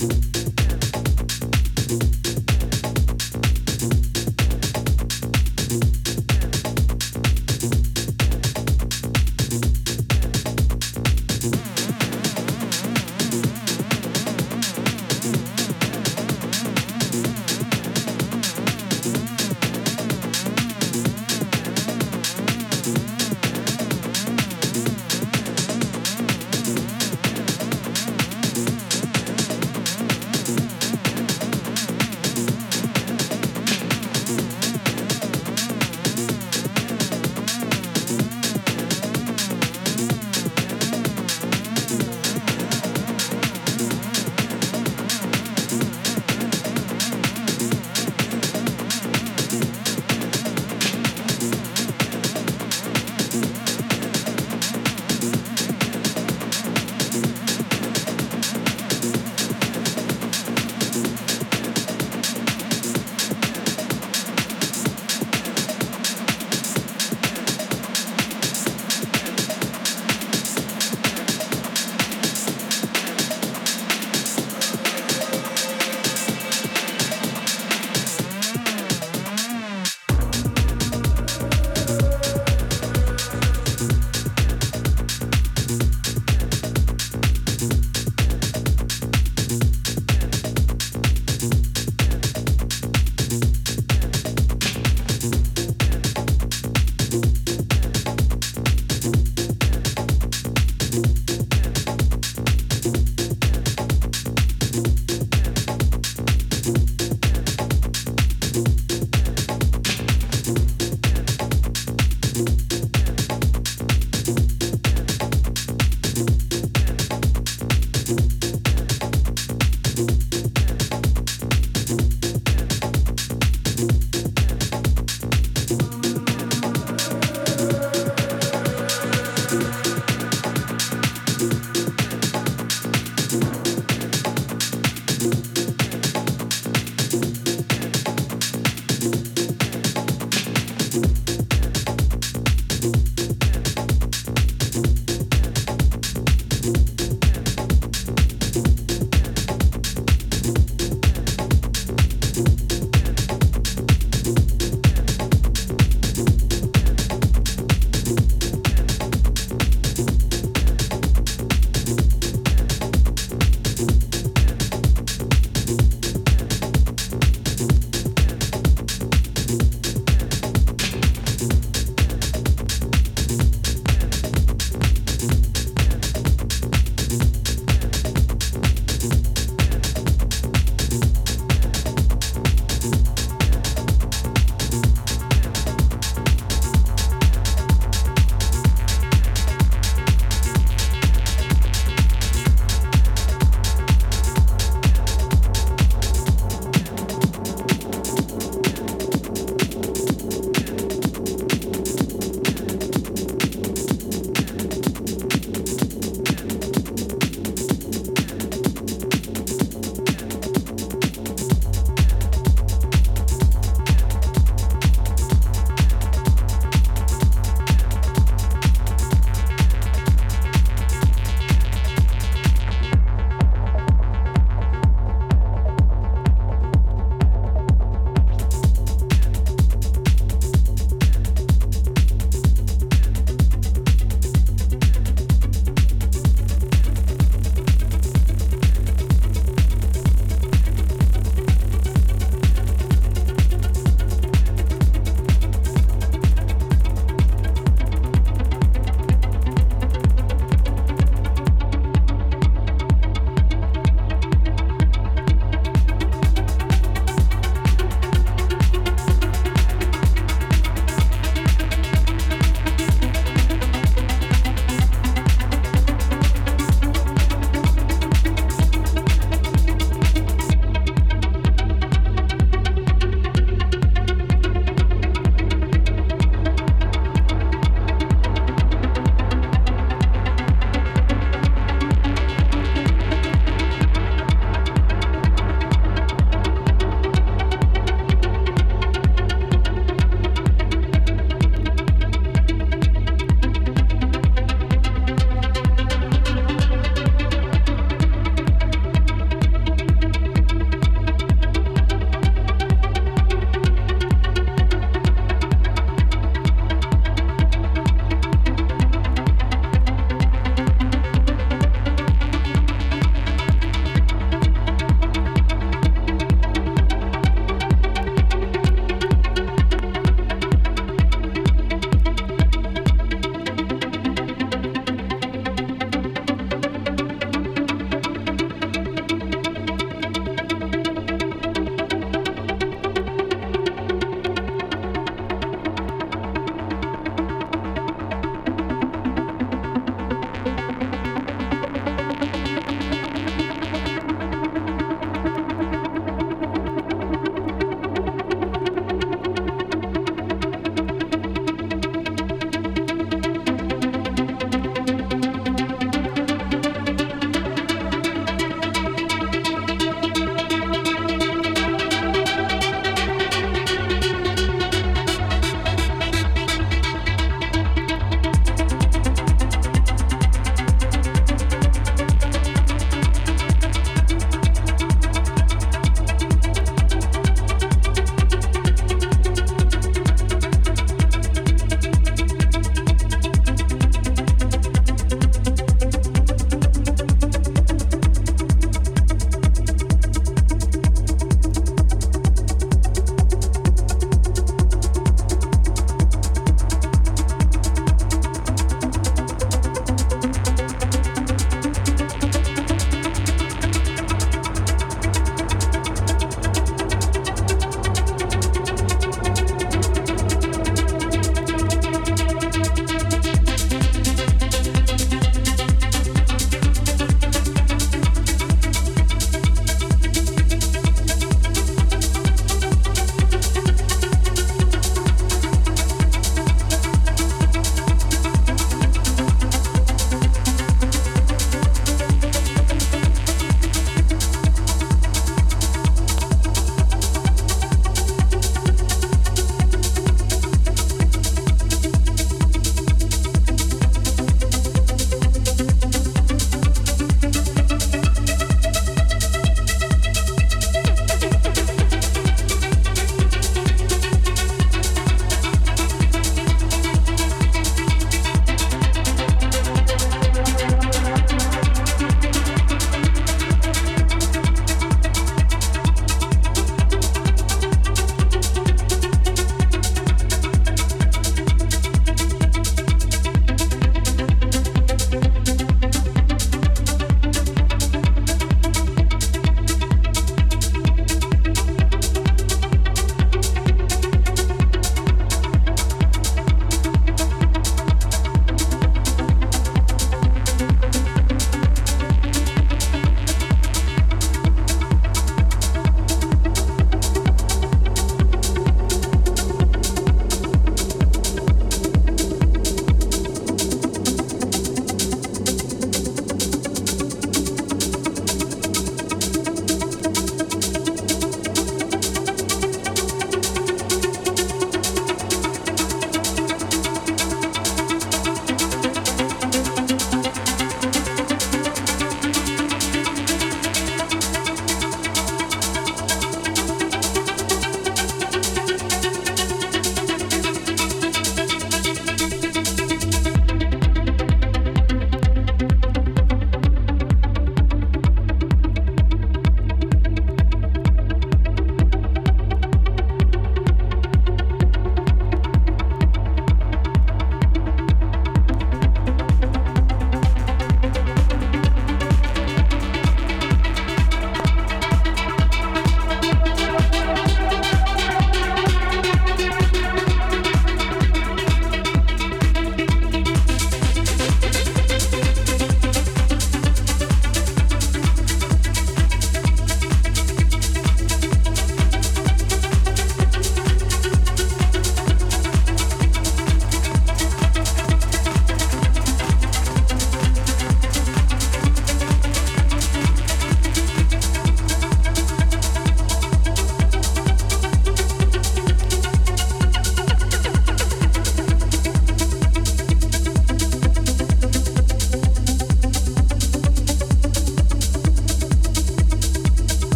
you